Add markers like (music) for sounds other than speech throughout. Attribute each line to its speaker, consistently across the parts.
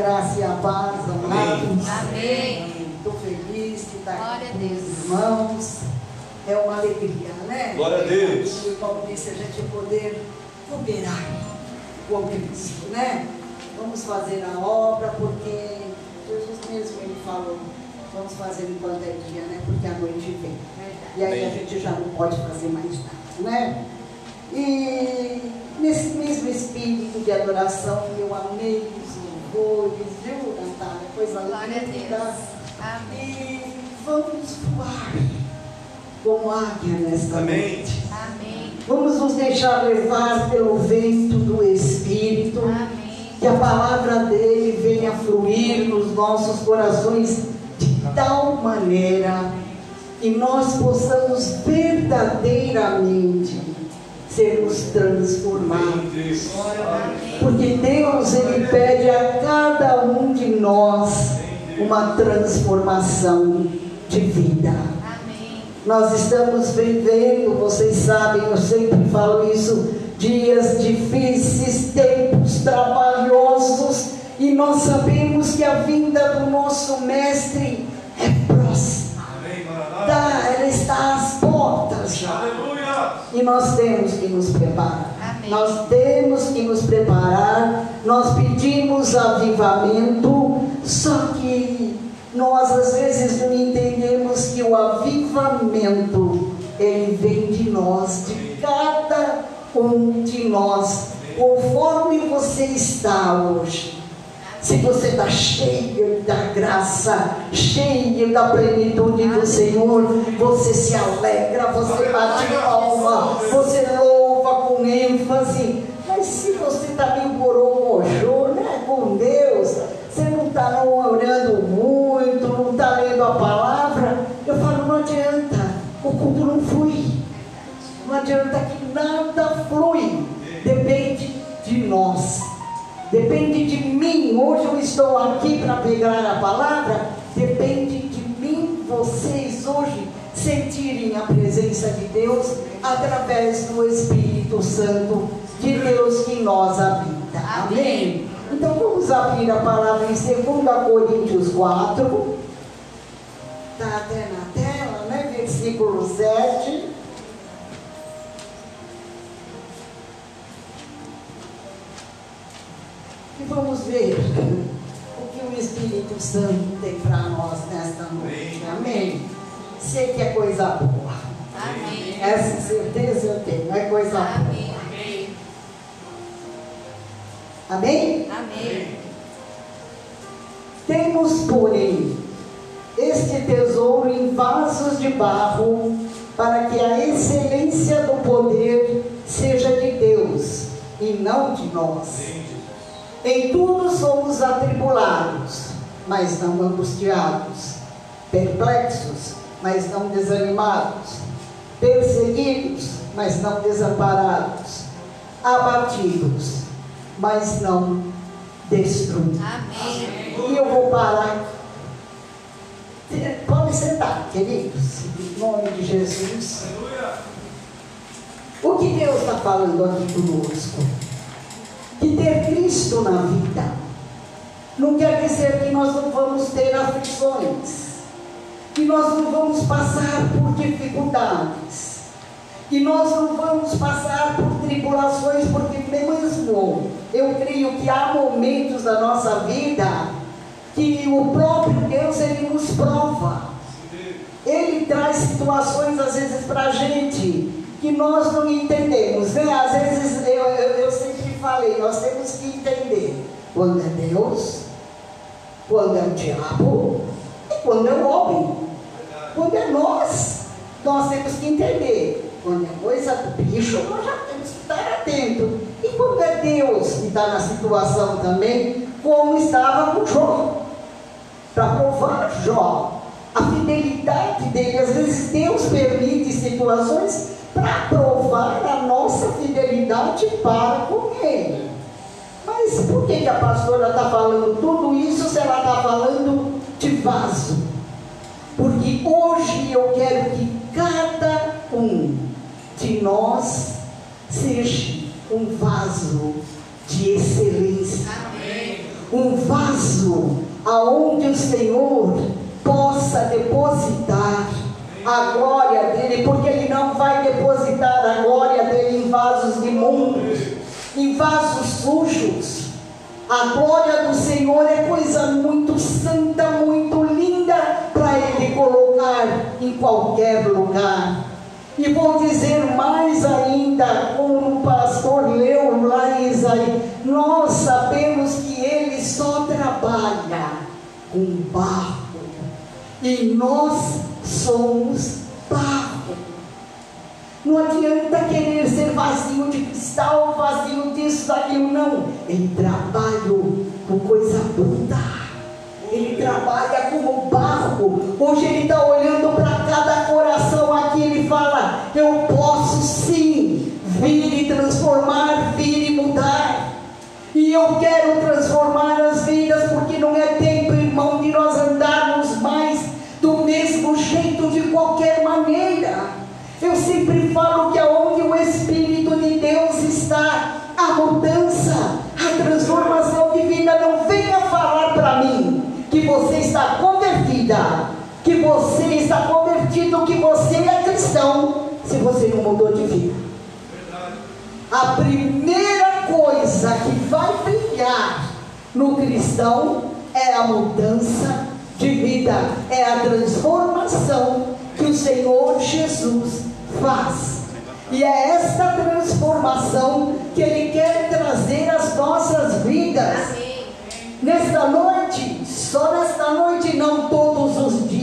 Speaker 1: graça e a paz, amados.
Speaker 2: Amém.
Speaker 1: Estou feliz de estar
Speaker 2: Glória
Speaker 1: aqui com os irmãos. É uma alegria, né?
Speaker 3: Glória a Deus.
Speaker 1: E como disse, a gente poder cooperar com Cristo, né? Vamos fazer a obra porque Jesus mesmo ele falou, vamos fazer enquanto é dia, né? Porque a noite vem. E aí a gente já não pode fazer mais nada, né? E nesse mesmo espírito de adoração, eu amei louvores, viu, Natália? Coisa
Speaker 2: Glória
Speaker 1: linda. E vamos voar como águia nesta
Speaker 3: Amém.
Speaker 1: noite.
Speaker 2: Amém.
Speaker 1: Vamos nos deixar levar pelo vento do Espírito.
Speaker 2: Amém.
Speaker 1: Que a palavra dele venha fluir nos nossos corações de tal maneira que nós possamos verdadeiramente sermos transformados. Porque Deus ele pede a cada um de nós uma transformação de vida. Nós estamos vivendo, vocês sabem, eu sempre falo isso, dias difíceis, tempos trabalhosos, e nós sabemos que a vinda do nosso Mestre é próxima. Tá, ela está às portas já. E nós temos que nos preparar.
Speaker 2: Amém.
Speaker 1: Nós temos que nos preparar. Nós pedimos avivamento, só que nós às vezes não entendemos que o avivamento ele vem de nós, de cada um de nós, conforme você está hoje. Se você está cheio da graça, cheio da plenitude do Senhor, você se alegra, você bate palma, você louva com ênfase. Mas se você está meio borocochô, né, com Deus, você não está orando muito, não está lendo a palavra, eu falo, não adianta, o culto não flui. Não adianta que nada flui. Depende de nós. Depende de mim. Hoje eu estou aqui para pegar a palavra. Depende de mim, vocês hoje sentirem a presença de Deus através do Espírito Santo de Deus que em nós habita. Amém?
Speaker 2: Amém.
Speaker 1: Então vamos abrir a palavra em 2 Coríntios 4. Está até na tela, né? Versículo 7. Vamos ver o que o Espírito Santo tem para nós nesta noite. Amém? Sei que é coisa boa.
Speaker 2: Amém.
Speaker 1: Essa certeza eu tenho, é coisa boa.
Speaker 2: Amém.
Speaker 1: Amém?
Speaker 2: Amém.
Speaker 1: Temos, porém, este tesouro em vasos de barro, para que a excelência do poder seja de Deus e não de nós. Em tudo somos atribulados, mas não angustiados, perplexos, mas não desanimados, perseguidos, mas não desamparados, abatidos, mas não destruídos.
Speaker 2: Amém.
Speaker 1: E eu vou parar. Pode sentar, queridos, em nome de Jesus.
Speaker 3: Aleluia.
Speaker 1: O que Deus está falando aqui conosco? Que ter Cristo na vida não quer dizer que nós não vamos ter aflições, que nós não vamos passar por dificuldades, que nós não vamos passar por tribulações, porque mesmo eu creio que há momentos da nossa vida que o próprio Deus ele nos prova. Ele traz situações às vezes para a gente que nós não entendemos, né? Às vezes eu, eu, eu sempre falei, nós temos que entender quando é Deus, quando é o diabo e quando é o homem. Quando é nós, nós temos que entender. Quando é coisa do bicho, nós já temos que estar atento. E quando é Deus que está na situação também, como estava com Jó, para provar Jó, a fidelidade dele. Às vezes Deus permite situações para provar a nossa fidelidade para com Ele. Mas por que, que a pastora está falando tudo isso se ela está falando de vaso? Porque hoje eu quero que cada um de nós seja um vaso de excelência. um vaso aonde o Senhor possa depositar a glória dele, porque ele não vai depositar a glória dele vasos imundos, em vasos sujos. A glória do Senhor é coisa muito santa, muito linda para ele colocar em qualquer lugar. E vou dizer mais ainda, como o pastor leu lá em Isaías, nós sabemos que ele só trabalha com barro. E nós somos. Adianta querer ser vazio de cristal, vazio disso, daquilo, não. Ele trabalha com coisa bruta. Ele trabalha como barro. Hoje ele está olhando para cada coração aqui. Ele fala: Eu posso sim vir e transformar, vir e mudar. E eu quero transformar que você está convertido, que você é cristão, se você não mudou de vida. A primeira coisa que vai brilhar no cristão é a mudança de vida, é a transformação que o Senhor Jesus faz. E é esta transformação que Ele quer trazer às nossas vidas. Nesta noite, só nesta noite, não todos os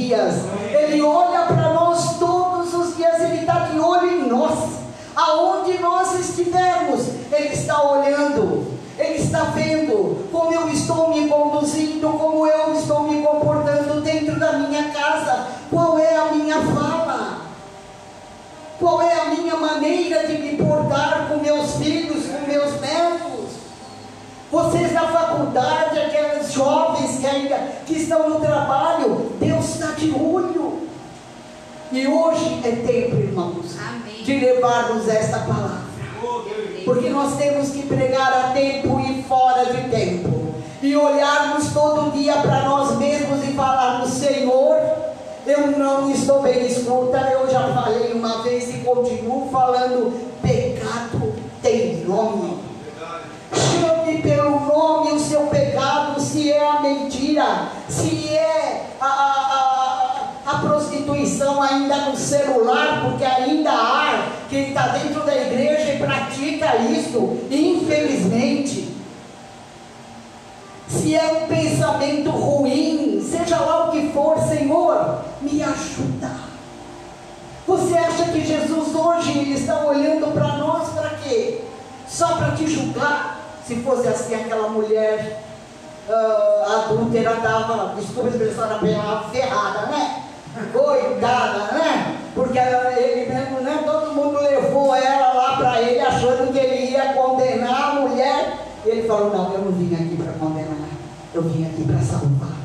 Speaker 1: dias. Ele olha para nós todos os dias, Ele está de olho em nós. Aonde nós estivermos, Ele está olhando. Ele está vendo como eu estou me conduzindo, como eu estou me comportando dentro da minha casa, qual é a minha fala, qual é a minha maneira de me portar com meus filhos, com meus netos. Vocês na faculdade, aquelas jovens que ainda que estão no trabalho, Deus está de olho. E hoje é tempo, irmãos,
Speaker 2: Amém.
Speaker 1: de levarmos esta palavra. Porque nós temos que pregar a tempo e fora de tempo. E olharmos todo dia para nós mesmos e falarmos: Senhor, eu não estou bem. Escuta, eu já falei uma vez e continuo falando: ainda no celular, porque ainda há quem está dentro da igreja e pratica isso, infelizmente. Se é um pensamento ruim, seja lá o que for, Senhor, me ajuda. Você acha que Jesus hoje está olhando para nós para quê? Só para te julgar? Se fosse assim, aquela mulher ah, adúltera estava, desculpa a expressão, ferrada, né? Coitada, né? Porque ele mesmo, né? Todo mundo levou ela lá para ele, achando que ele ia condenar a mulher. E ele falou: Não, eu não vim aqui para condenar, eu vim aqui para salvar.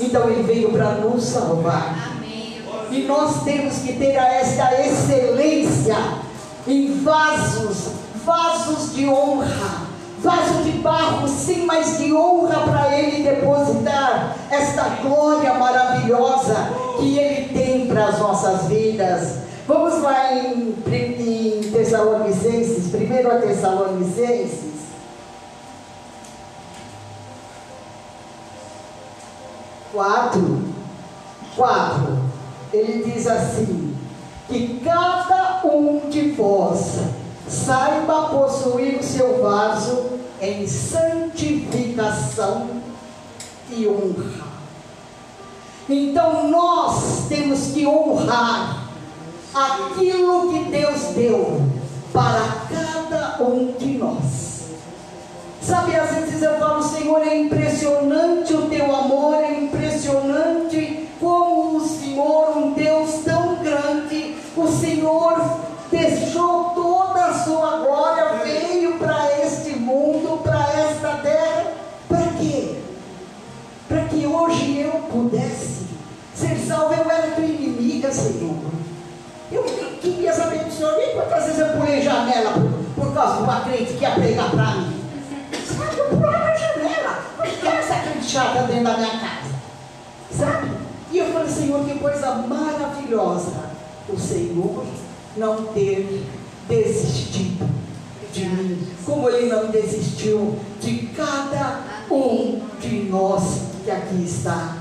Speaker 1: Então ele veio para nos salvar.
Speaker 2: Amém.
Speaker 1: E nós temos que ter esta excelência em vasos, vasos de honra, vaso de barro, sim, mas de honra para Ele depositar esta glória maravilhosa que Ele tem para as nossas vidas. Vamos lá em, em Tessalonicenses, 1 a Tessalonicenses. Quatro. Quatro. Ele diz assim: que cada um de vós saiba possuir o seu vaso em santificação e honra. Então nós temos que honrar aquilo que Deus deu para cada um de nós. Sabe, às vezes eu falo, Senhor, é impressionante o teu amor, é impressionante inimiga, Senhor. Eu queria saber do Senhor, nem quantas vezes eu pulei janela por, por causa uma crente que ia pregar para mim. Sabe, eu pulava a janela. chata dentro da minha casa. Sabe? E eu falei, Senhor, que coisa maravilhosa o Senhor não ter desistido de mim, como Ele não desistiu de cada um de nós que aqui está.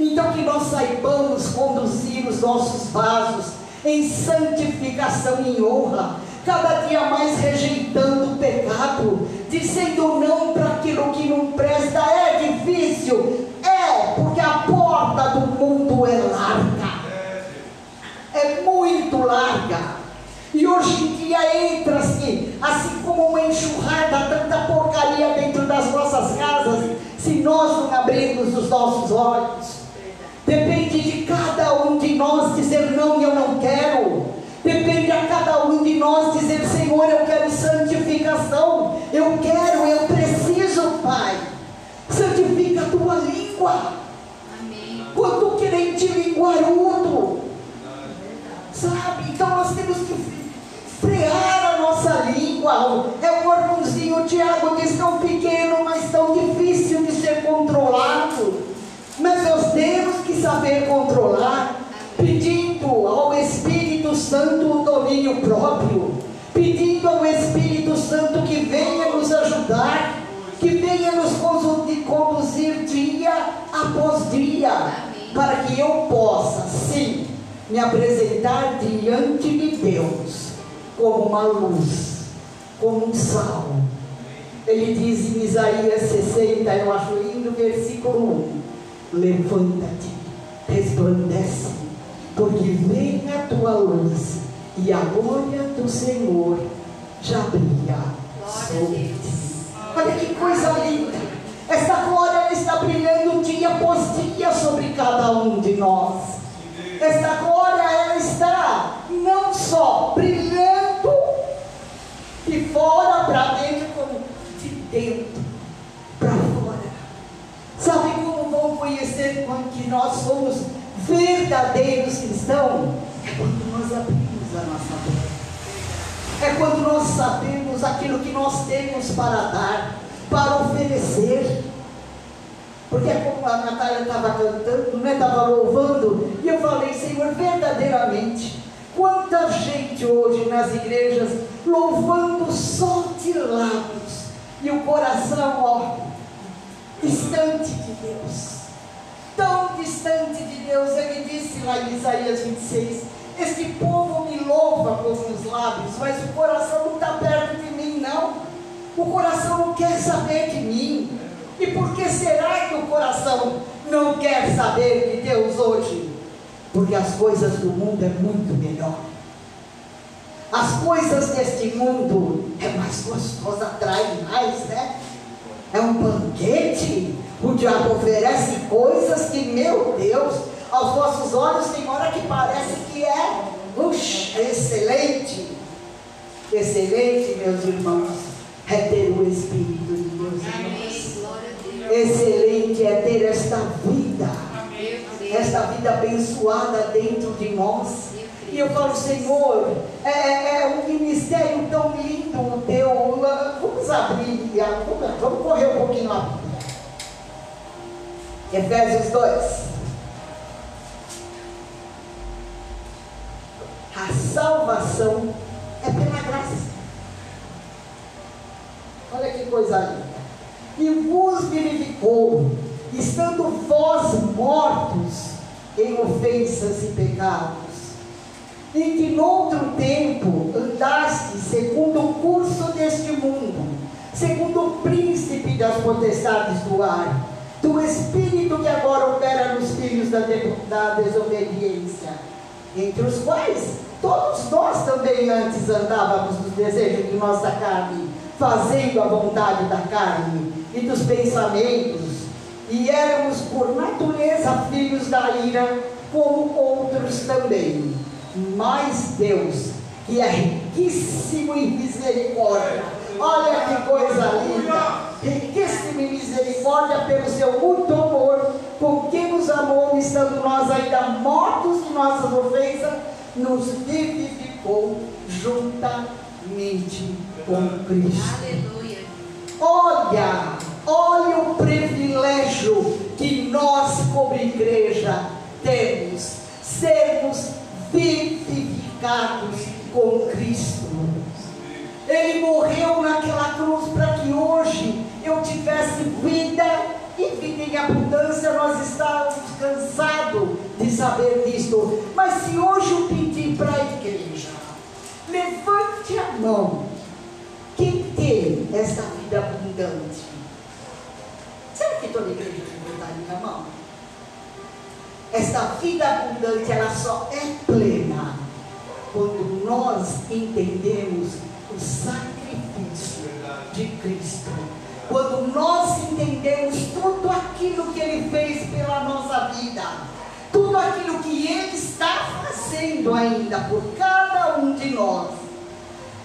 Speaker 1: Então, que nós saibamos conduzir os nossos vasos em santificação e honra, cada dia mais rejeitando o pecado, dizendo não para aquilo que não presta. É difícil, é, porque a porta do mundo é larga, é muito larga. E hoje em dia entra-se, assim como uma enxurrada, tanta porcaria dentro das nossas casas, se nós não abrirmos os nossos olhos. Depende de cada um de nós dizer não, eu não quero. Depende a cada um de nós dizer, Senhor, eu quero santificação. Eu quero, eu preciso, Pai. Santifica a tua língua.
Speaker 2: Amém.
Speaker 1: Quanto crente linguarudo. Sabe? Então nós temos que frear a nossa língua. É um órgãozinho, Tiago diz tão pequeno, mas tão difícil de ser controlado. Temos que saber controlar, pedindo ao Espírito Santo o domínio próprio, pedindo ao Espírito Santo que venha nos ajudar, que venha nos conduzir dia após dia, para que eu possa, sim, me apresentar diante de Deus como uma luz, como um sal. Ele diz em Isaías 60, eu acho lindo, versículo 1 levanta-te, resplandece, porque vem a tua luz e a glória do Senhor já brilha sobre ti. Olha que coisa linda! Essa glória está brilhando dia após dia sobre cada um de nós. Esta glória ela está não só brilhando de fora para dentro, como de dentro para fora. Sabe como vão conhecer que nós somos verdadeiros cristãos? É quando nós abrimos a nossa boca. É quando nós sabemos aquilo que nós temos para dar, para oferecer. Porque é como a Natália estava cantando, né? estava louvando, e eu falei, Senhor, verdadeiramente, quanta gente hoje nas igrejas louvando só de lábios, e o coração, ó, distante de Deus. Tão distante de Deus, ele disse lá em Isaías 26, este povo me louva com os lábios, mas o coração não está perto de mim, não. O coração não quer saber de mim. E por que será que o coração não quer saber de Deus hoje? Porque as coisas do mundo é muito melhor. As coisas deste mundo é mais gostosa, atrai mais, né? É um banquete. O diabo oferece coisas que, meu Deus, aos nossos olhos tem hora que parece que é ux, excelente. Excelente, meus irmãos, é ter o Espírito de Deus
Speaker 2: Amém.
Speaker 1: Excelente é ter esta vida, esta vida abençoada dentro de nós. E eu falo, Senhor, é, é um ministério tão lindo o teu. Vamos abrir, vamos, vamos correr um pouquinho a. Efésios 2. A salvação é pela graça. Olha que coisa linda. E vos vivificou, estando vós mortos em ofensas e pecados, em que noutro tempo andaste segundo o curso deste mundo, segundo o príncipe das potestades do ar, do espírito que agora opera nos filhos da, da desobediência, entre os quais todos nós também antes andávamos nos desejos de nossa carne, fazendo a vontade da carne e dos pensamentos, e éramos por natureza filhos da ira, como outros também. Mas Deus, que é riquíssimo em misericórdia, olha que coisa linda, riquíssimo em misericórdia pelo seu muito amor, com que nos amou, estando nós ainda mortos de nossas ofensas, nos vivificou juntamente com Cristo.
Speaker 2: Aleluia.
Speaker 1: Olha, olha o privilégio que nós, como igreja, temos: sermos vivificados com Cristo. Ele morreu naquela cruz para que hoje eu tivesse vida e vida em abundância. Nós estávamos cansados de saber disto. Mas se hoje eu pedir para a igreja, levante a mão. Quem tem essa vida abundante? Será que toda igreja tem levantar a minha mão? Esta vida abundante, ela só é plena quando nós entendemos o sacrifício de Cristo. Quando nós entendemos tudo aquilo que Ele fez pela nossa vida, tudo aquilo que Ele está fazendo ainda por cada um de nós.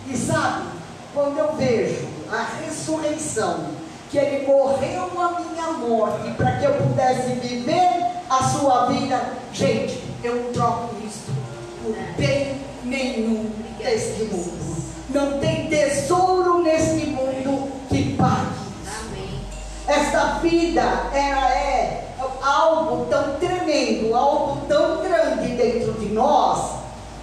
Speaker 1: E sabe, quando eu vejo a ressurreição, que Ele morreu a minha morte para que eu pudesse viver a sua vida, gente, eu troco isso por bem nenhum deste mundo. Não tem tesouro neste mundo que pague. Esta vida, ela é algo tão tremendo, algo tão grande dentro de nós,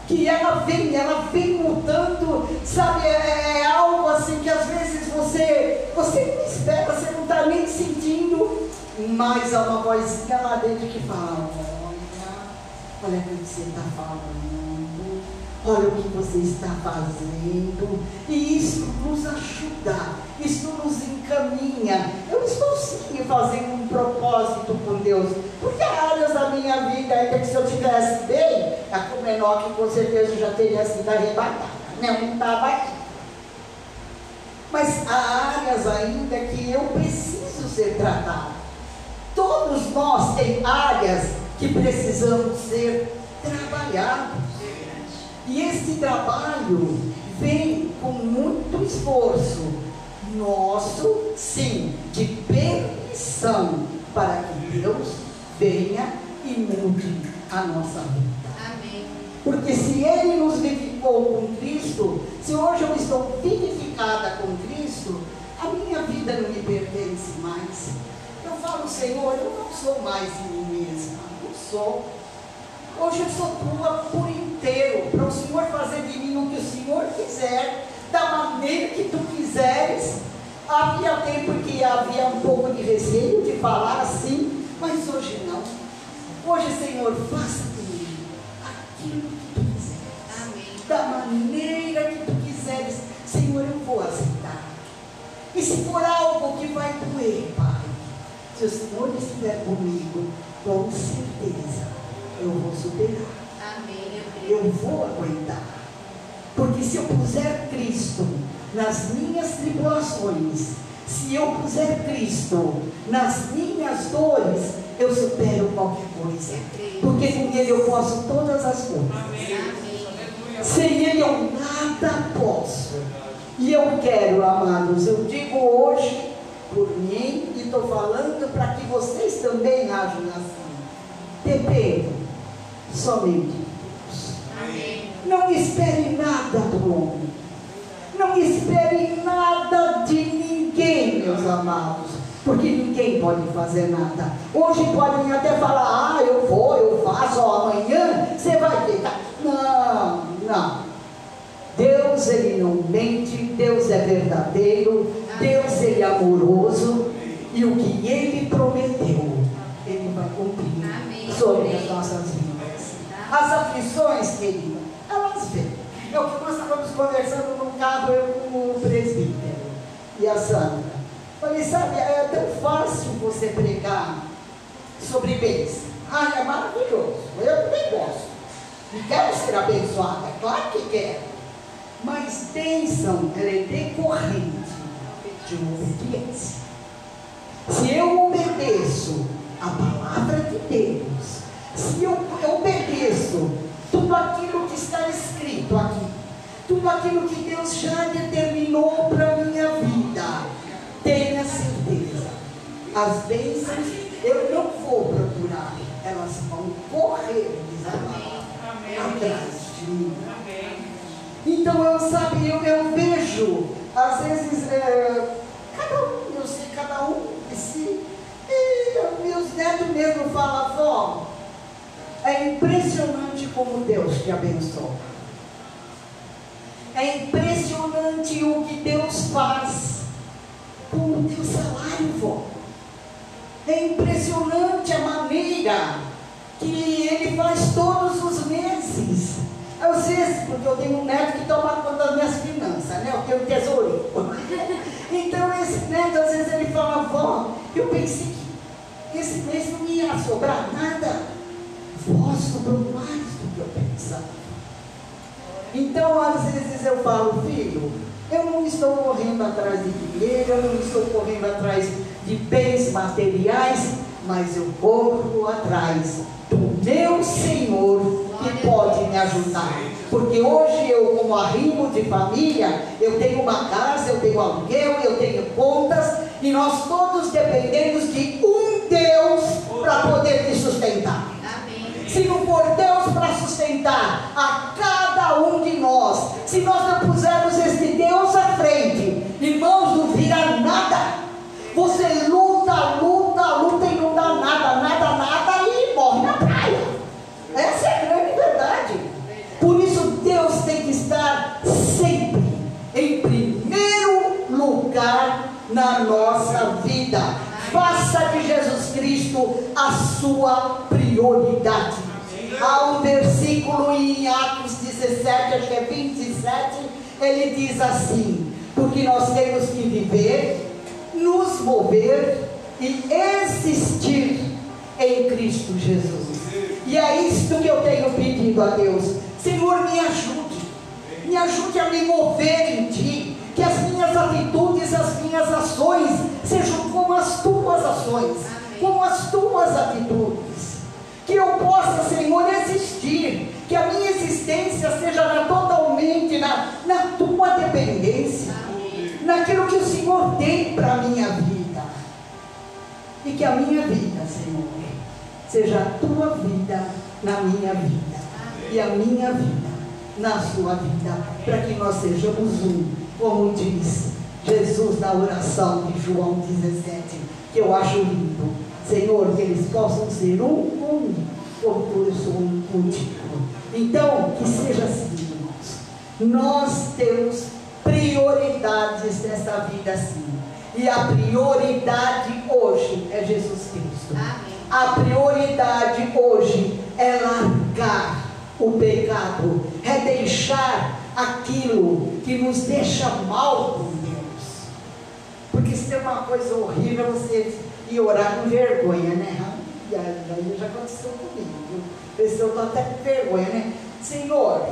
Speaker 1: que ela vem, ela vem mudando, sabe, é, é algo assim que às vezes você, você não espera, você não está nem sentindo, mas há uma vozinha lá dentro que fala, olha, olha o que você está falando, olha o que você está fazendo, e isso nos ajuda, isso nos encaminha. Eu estou sim fazendo um propósito com Deus, porque há áreas da minha vida ainda que se eu tivesse bem, a com menor que com certeza já teria sido arrebatada, né? não estava aqui. Mas há áreas ainda que eu preciso ser tratado. Todos nós tem áreas que precisamos ser trabalhados. E esse trabalho vem com muito esforço nosso, sim, de permissão para que Deus venha e mude a nossa vida.
Speaker 2: Amém.
Speaker 1: Porque se Ele nos vivificou com Cristo, se hoje eu estou vivificada com Cristo, a minha vida não me pertence mais. Eu falo, Senhor, eu não sou mais em mim mesma, não sou. Hoje eu sou tua por inteiro, para o Senhor fazer de mim o que o Senhor quiser, da maneira que tu quiseres. Havia tempo que havia um pouco de receio de falar assim, mas hoje não. Hoje, Senhor, faça de mim aquilo que tu quiseres
Speaker 2: Amém.
Speaker 1: da maneira que tu quiseres, Senhor, eu vou aceitar. E se for algo que vai doer, Pai, se o Senhor estiver comigo, com certeza eu vou superar,
Speaker 2: Amém. Eu
Speaker 1: vou aguentar. Porque se eu puser Cristo nas minhas tribulações, se eu puser Cristo nas minhas dores, eu supero qualquer coisa. Porque com Ele eu posso todas as coisas.
Speaker 2: Amém.
Speaker 1: Sem Ele eu nada posso. E eu quero, amados, eu digo hoje por mim e estou falando para que vocês também ajam assim. Dependo somente de Deus.
Speaker 2: Amém.
Speaker 1: Não espere nada do homem. Não espere nada de ninguém, meus amados. Porque ninguém pode fazer nada. Hoje podem até falar, ah, eu vou, eu faço, ó, amanhã você vai ver. Não, não. Deus, Ele não mente, Deus é verdadeiro, Deus, Ele é amoroso, e o que Ele prometeu, Ele vai cumprir
Speaker 2: Amém.
Speaker 1: sobre as nossas vidas. As aflições, querido, elas vêm. É o que nós estávamos conversando no carro, eu com o presbítero e a Sandra. Falei, sabe, é tão fácil você pregar sobre bênção. Ah, é maravilhoso. Eu também gosto. E quero ser abençoada, claro que quero. Mas bênção, é decorrente de uma obediência. Se eu obedeço a palavra de Deus, se eu obedeço tudo aquilo que está escrito aqui, tudo aquilo que Deus já determinou para a minha vida, tenha certeza, as bênçãos eu não vou procurar, elas vão correr, diz a palavra, atrás de mim. Então, eu sabe, eu, eu vejo, às vezes, é, cada um, eu sei, cada um de si, E meus netos mesmo falam, avó, é impressionante como Deus te abençoa. É impressionante o que Deus faz com o teu salário, vó. É impressionante a maneira que ele faz todos os meses. Às vezes, porque eu tenho um neto que toma conta das minhas finanças, né? Eu tenho um tesourinho. (laughs) Então, esse neto, às vezes, ele fala, vó, eu pensei que esse mês não ia sobrar nada. Sobrou mais do que eu pensava. Então, às vezes, eu falo, filho, eu não estou correndo atrás de dinheiro, eu não estou correndo atrás de bens materiais, mas eu corro atrás do meu Senhor que pode me ajudar. Porque hoje eu, como arrimo de família, eu tenho uma casa, eu tenho aluguel, eu tenho contas, e nós todos dependemos de um Deus para poder te sustentar. Se não for Deus para sustentar a cada um de nós, se nós não pusermos este Deus à frente, irmãos, não vira nada. Você luta, luta, luta e não dá nada, nada, nada e morre na praia. Essa é a grande verdade. Por isso Deus tem que estar sempre em primeiro lugar na nossa vida. Faça de Jesus Cristo a sua prioridade. Há um versículo em Atos 17, acho que é 27, ele diz assim: porque nós temos que viver nos mover e existir em Cristo Jesus. E é isto que eu tenho pedido a Deus: Senhor, me ajude, me ajude a me mover em Ti, que as minhas atitudes, as minhas ações sejam como as Tuas ações, como as Tuas atitudes. Que eu possa, Senhor, existir, que a minha existência seja totalmente na, na Tua dependência naquilo que o Senhor tem para a minha vida. E que a minha vida, Senhor, seja a tua vida na minha vida. E a minha vida na sua vida. Para que nós sejamos um, como diz Jesus na oração de João 17, que eu acho lindo. Senhor, que eles possam ser um comigo, como eu sou um contigo. Então, que seja assim, irmãos. Nós temos prioridades nessa vida sim. E a prioridade hoje é Jesus Cristo.
Speaker 2: Amém.
Speaker 1: A prioridade hoje é largar o pecado, é deixar aquilo que nos deixa mal com Deus. Porque se tem uma coisa horrível você ir orar com vergonha, né? E aí já aconteceu comigo. Eu estou até com vergonha, né? Senhor,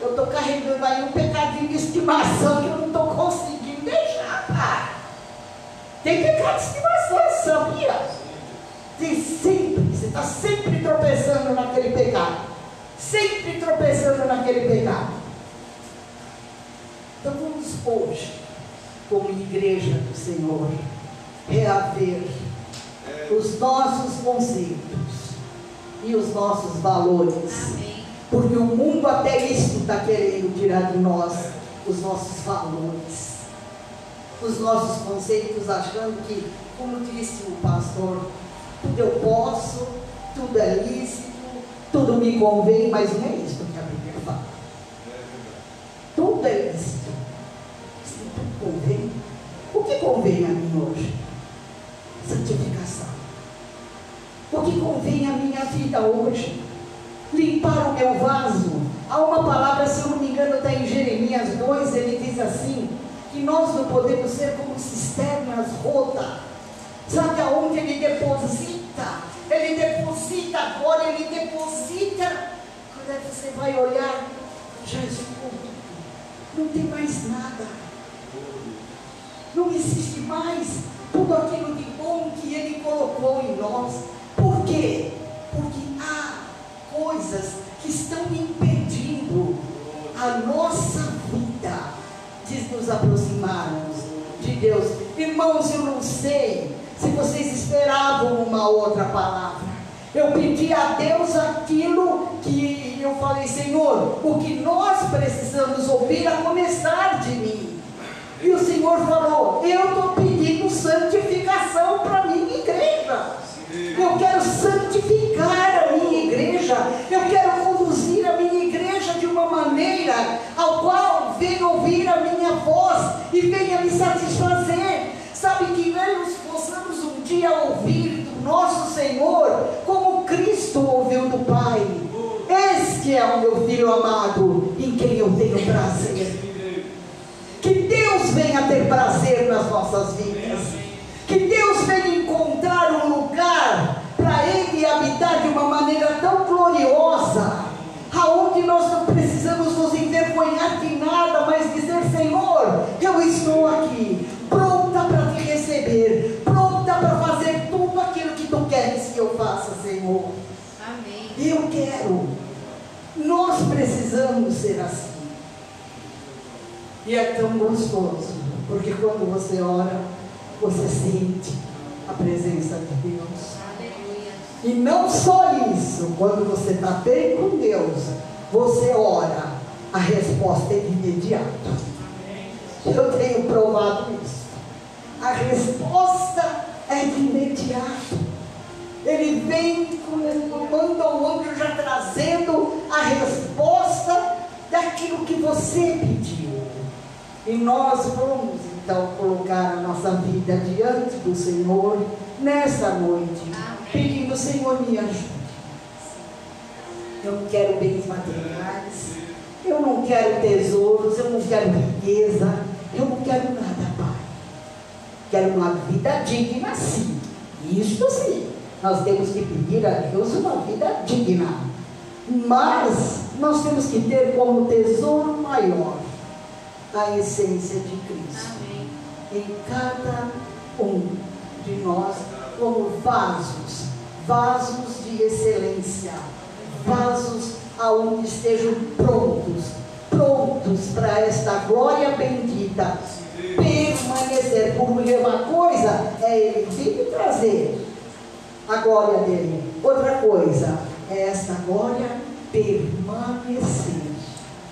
Speaker 1: eu estou carregando aí um pecadinho de estimação que eu não estou conseguindo deixar, pai. Tem pecado de estimação, sabia? Tem sempre, você está sempre tropeçando naquele pecado. Sempre tropeçando naquele pecado. Então vamos hoje, como igreja do Senhor, reaver os nossos conceitos e os nossos valores.
Speaker 2: Amém.
Speaker 1: Porque o mundo até isso está querendo tirar de nós os nossos valores, os nossos conceitos, achando que, como disse o pastor, tudo eu posso, tudo é lícito, tudo me convém, mas não é isso que a Bíblia fala. Tudo é lícito. Se tudo convém. O que convém a mim hoje? Santificação. O que convém a minha vida hoje? limpar o meu vaso. Há uma palavra, se eu não me engano, está em Jeremias 2, ele diz assim: que nós não podemos ser como cisternas rotas. Sabe aonde ele deposita? Ele deposita agora, ele deposita. Quando você vai olhar, já escuro. Não tem mais nada. Não existe mais tudo aquilo de bom que ele colocou em nós. Por quê? Porque há coisas que estão impedindo a nossa vida de nos aproximarmos de Deus. Irmãos, eu não sei se vocês esperavam uma outra palavra. Eu pedi a Deus aquilo que eu falei, Senhor, o que nós precisamos ouvir a começar de mim. E o Senhor falou: Eu estou pedindo santificação para minha igreja. Eu quero santificar a minha igreja. Eu quero conduzir a minha igreja de uma maneira ao qual venha ouvir a minha voz e venha me satisfazer. Sabe que nós possamos um dia ouvir do nosso Senhor como Cristo ouviu do Pai. Este é o meu filho amado, em quem eu tenho prazer. Venha ter prazer nas nossas vidas. Que Deus venha encontrar um lugar para Ele habitar de uma maneira tão gloriosa, aonde nós não precisamos nos envergonhar de nada, mas dizer: Senhor, eu estou aqui, pronta para te receber, pronta para fazer tudo aquilo que tu queres que eu faça, Senhor.
Speaker 2: Amém.
Speaker 1: Eu quero. Nós precisamos ser assim. E é tão gostoso, porque quando você ora, você sente a presença de Deus.
Speaker 2: Aleluia.
Speaker 1: E não só isso, quando você está bem com Deus, você ora, a resposta é de imediato. Eu tenho provado isso. A resposta é de imediato. Ele vem, com- manda o anjo já trazendo a resposta daquilo que você pediu. E nós vamos então colocar a nossa vida diante do Senhor nessa noite,
Speaker 2: Amém.
Speaker 1: pedindo: Senhor, me ajude. Eu não quero bens materiais, eu não quero tesouros, eu não quero riqueza, eu não quero nada, Pai. Quero uma vida digna, sim. Isto sim. Nós temos que pedir a Deus uma vida digna. Mas nós temos que ter como tesouro maior a essência de Cristo
Speaker 2: Amém.
Speaker 1: em cada um de nós como vasos, vasos de excelência, vasos aonde estejam prontos, prontos para esta glória bendita permanecer. Porque uma coisa é ele vir trazer a glória dele, outra coisa é esta glória permanecer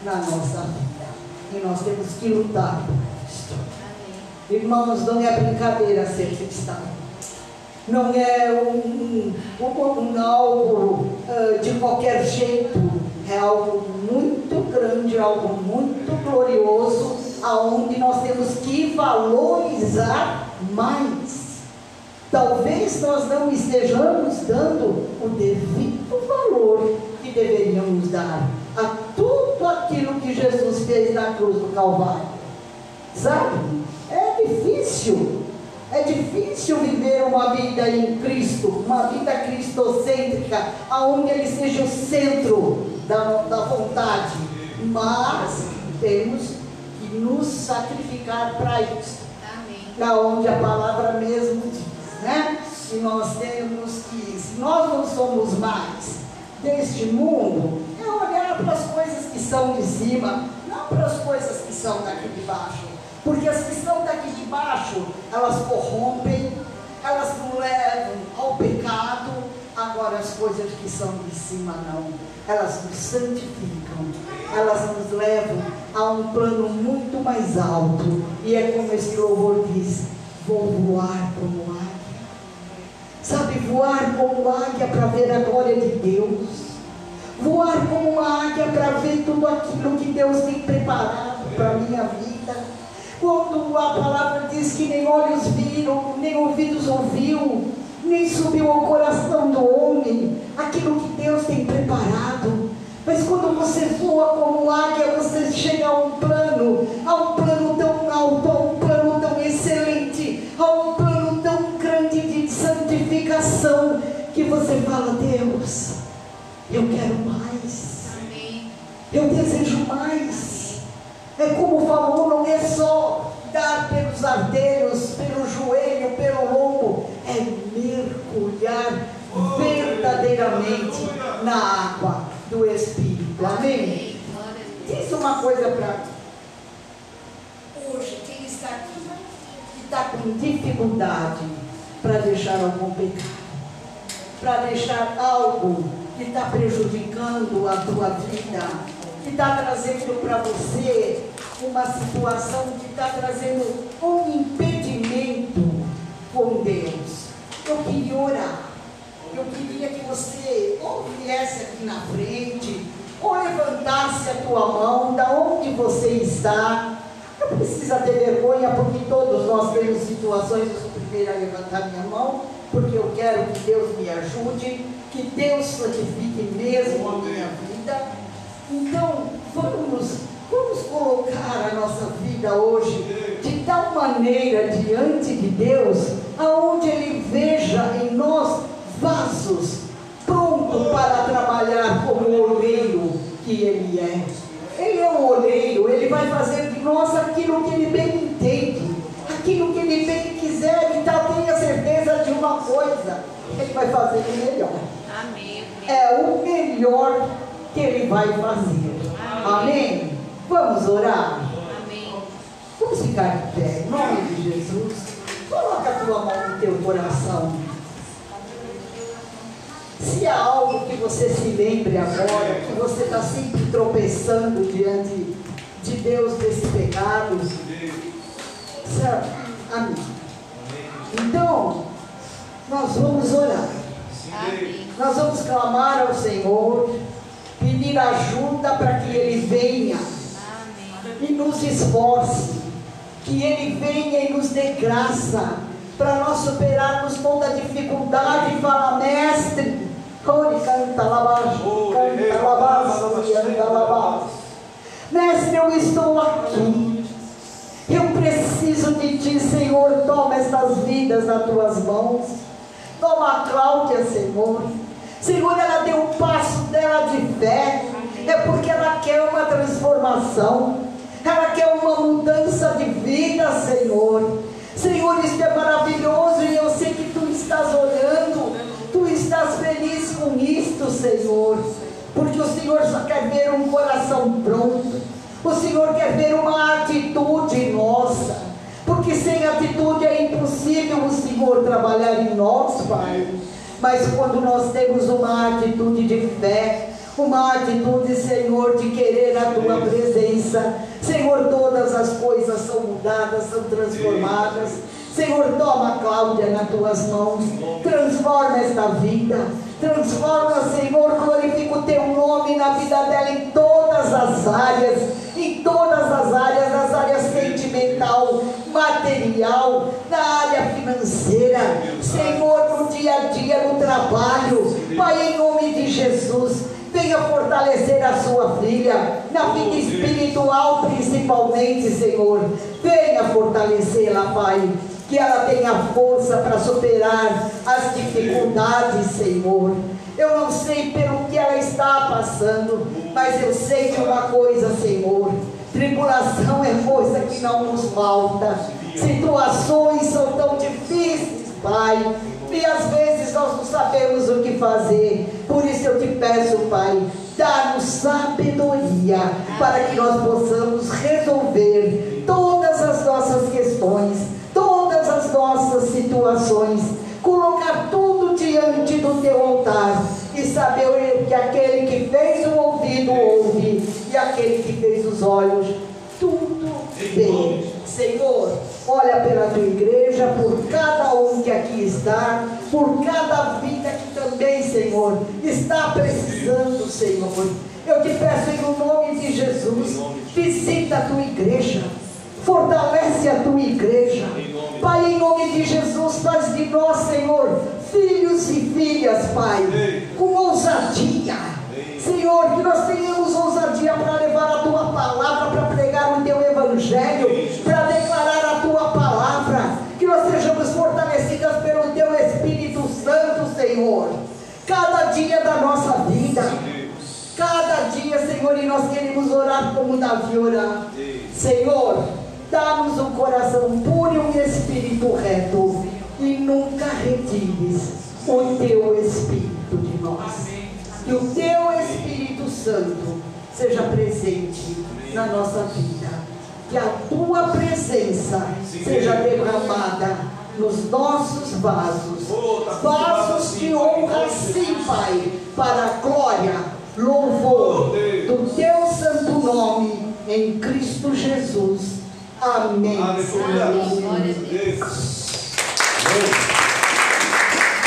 Speaker 1: na nossa vida. E nós temos que lutar por.
Speaker 2: Amém.
Speaker 1: Irmãos, não é brincadeira ser cristão. Não é um, um, um algo ah, de qualquer jeito. É algo muito grande, algo muito glorioso, aonde nós temos que valorizar mais. Talvez nós não estejamos dando o devido valor que deveríamos dar a tudo aquilo que Jesus fez na cruz do Calvário. Sabe? É difícil. É difícil viver uma vida em Cristo, uma vida cristocêntrica, aonde Ele seja o centro da, da vontade. Mas temos que nos sacrificar para isso
Speaker 2: Amém.
Speaker 1: da onde a palavra mesmo diz, né? E nós temos que, se nós não somos mais deste mundo, é olhar para as coisas que são de cima, não para as coisas que são daqui de baixo. Porque as que são daqui de baixo, elas corrompem, elas nos levam ao pecado. Agora as coisas que são de cima não, elas nos santificam, elas nos levam a um plano muito mais alto. E é como esse louvor diz: vou voar como águia. Sabe, voar como águia para ver a glória de Deus. Voar como uma águia para ver tudo aquilo que Deus tem preparado para a minha vida. Quando a palavra diz que nem olhos viram, nem ouvidos ouviu, nem subiu ao coração do homem aquilo que Deus tem preparado. Mas quando você voa como águia, você chega a um plano, eu quero mais.
Speaker 2: Amém.
Speaker 1: Eu desejo mais. É como falou, não é só dar pelos artelhos, pelo joelho, pelo lombo, é mergulhar verdadeiramente na água do Espírito. Amém? Diz uma coisa para mim. Hoje, quem está aqui que está com dificuldade para deixar algum pecado, para deixar algo que está prejudicando a tua vida, que está trazendo para você uma situação que está trazendo um impedimento com Deus. Eu queria orar. Eu queria que você ou viesse aqui na frente, ou levantasse a tua mão da onde você está. Não precisa ter vergonha, porque todos nós temos situações. Eu sou o primeiro a levantar minha mão, porque eu quero que Deus me ajude que Deus santifique mesmo a minha vida. Então, vamos, vamos colocar a nossa vida hoje de tal maneira diante de Deus, aonde Ele veja em nós vasos pronto para trabalhar como o oleiro que Ele é. Ele é o oleiro, ele vai fazer de nós aquilo que ele bem entende, aquilo que ele bem quiser, então tenha certeza de uma coisa, ele vai fazer o melhor.
Speaker 2: Amém.
Speaker 1: É o melhor que ele vai fazer. Amém? Vamos orar?
Speaker 2: Amém.
Speaker 1: Vamos ficar de pé, em nome de Jesus. Coloca a tua mão no teu coração. Se há algo que você se lembre agora, que você está sempre tropeçando diante de Deus desse pecado, sabe? Amém. Então, nós vamos orar.
Speaker 2: Amém.
Speaker 1: Nós vamos clamar ao Senhor, pedir ajuda para que Ele venha
Speaker 2: Amém.
Speaker 1: e nos esforce, que Ele venha e nos dê graça para nós superarmos toda a dificuldade e falar, mestre, Ore, canta labaixo, canta labaixo, canta labaixo. Mestre, eu estou aqui. Eu preciso de ti, Senhor. Toma estas vidas nas tuas mãos. Toma a Cláudia, Senhor. Senhor, ela deu um passo dela de fé. É porque ela quer uma transformação. Ela quer uma mudança de vida, Senhor. Senhor, isso é maravilhoso e eu sei que tu estás olhando. Tu estás feliz com isto, Senhor. Porque o Senhor só quer ver um coração pronto. O Senhor quer ver uma atitude nossa. Porque sem atitude é impossível o Senhor trabalhar em nós, Pai. Mas quando nós temos uma atitude de fé, uma atitude, Senhor, de querer a tua presença, Senhor, todas as coisas são mudadas, são transformadas. Senhor, toma a Cláudia nas tuas mãos, transforma esta vida, transforma, Senhor, glorifica o teu nome na vida dela em todas as áreas, em todas as áreas, nas áreas sentimental, material, na área financeira, Senhor, no dia a dia, no trabalho, Pai, em nome de Jesus, venha fortalecer a sua filha, na vida espiritual principalmente, Senhor, venha fortalecê-la, Pai, que ela tenha força para superar as dificuldades, Senhor. Eu não sei pelo que ela está passando, mas eu sei de uma coisa, Senhor. Tribulação é coisa que não nos falta. Situações são tão difíceis, Pai. E às vezes nós não sabemos o que fazer. Por isso eu te peço, Pai, dá-nos sabedoria para que nós possamos resolver todas as nossas questões, nossas situações, colocar tudo diante do teu altar e saber que aquele que fez o ouvido ouve e aquele que fez os olhos tudo vê. Senhor, olha pela tua igreja, por cada um que aqui está, por cada vida que também, Senhor, está precisando, Senhor. Eu te peço em nome de Jesus, visita a tua igreja, fortalece a tua igreja. Nome de Jesus, faz de nós, Senhor, filhos e filhas, Pai, com ousadia. Senhor, que nós tenhamos ousadia para levar a tua palavra, para pregar o teu evangelho, para declarar a tua palavra, que nós sejamos fortalecidas pelo teu Espírito Santo, Senhor, cada dia da nossa vida, cada dia, Senhor, e nós queremos orar como Davi orar, Senhor, dá-nos um coração puro e um espírito reto, e nunca retires o teu Espírito de nós. Que o teu Espírito Santo seja presente na nossa vida. Que a tua presença seja derramada nos nossos vasos. Vasos de honra, sim, Pai, para a glória, louvor do teu santo nome em Cristo Jesus. Amém.
Speaker 3: Aleluia.
Speaker 1: Amém.
Speaker 2: Glória a Deus.
Speaker 3: Deus.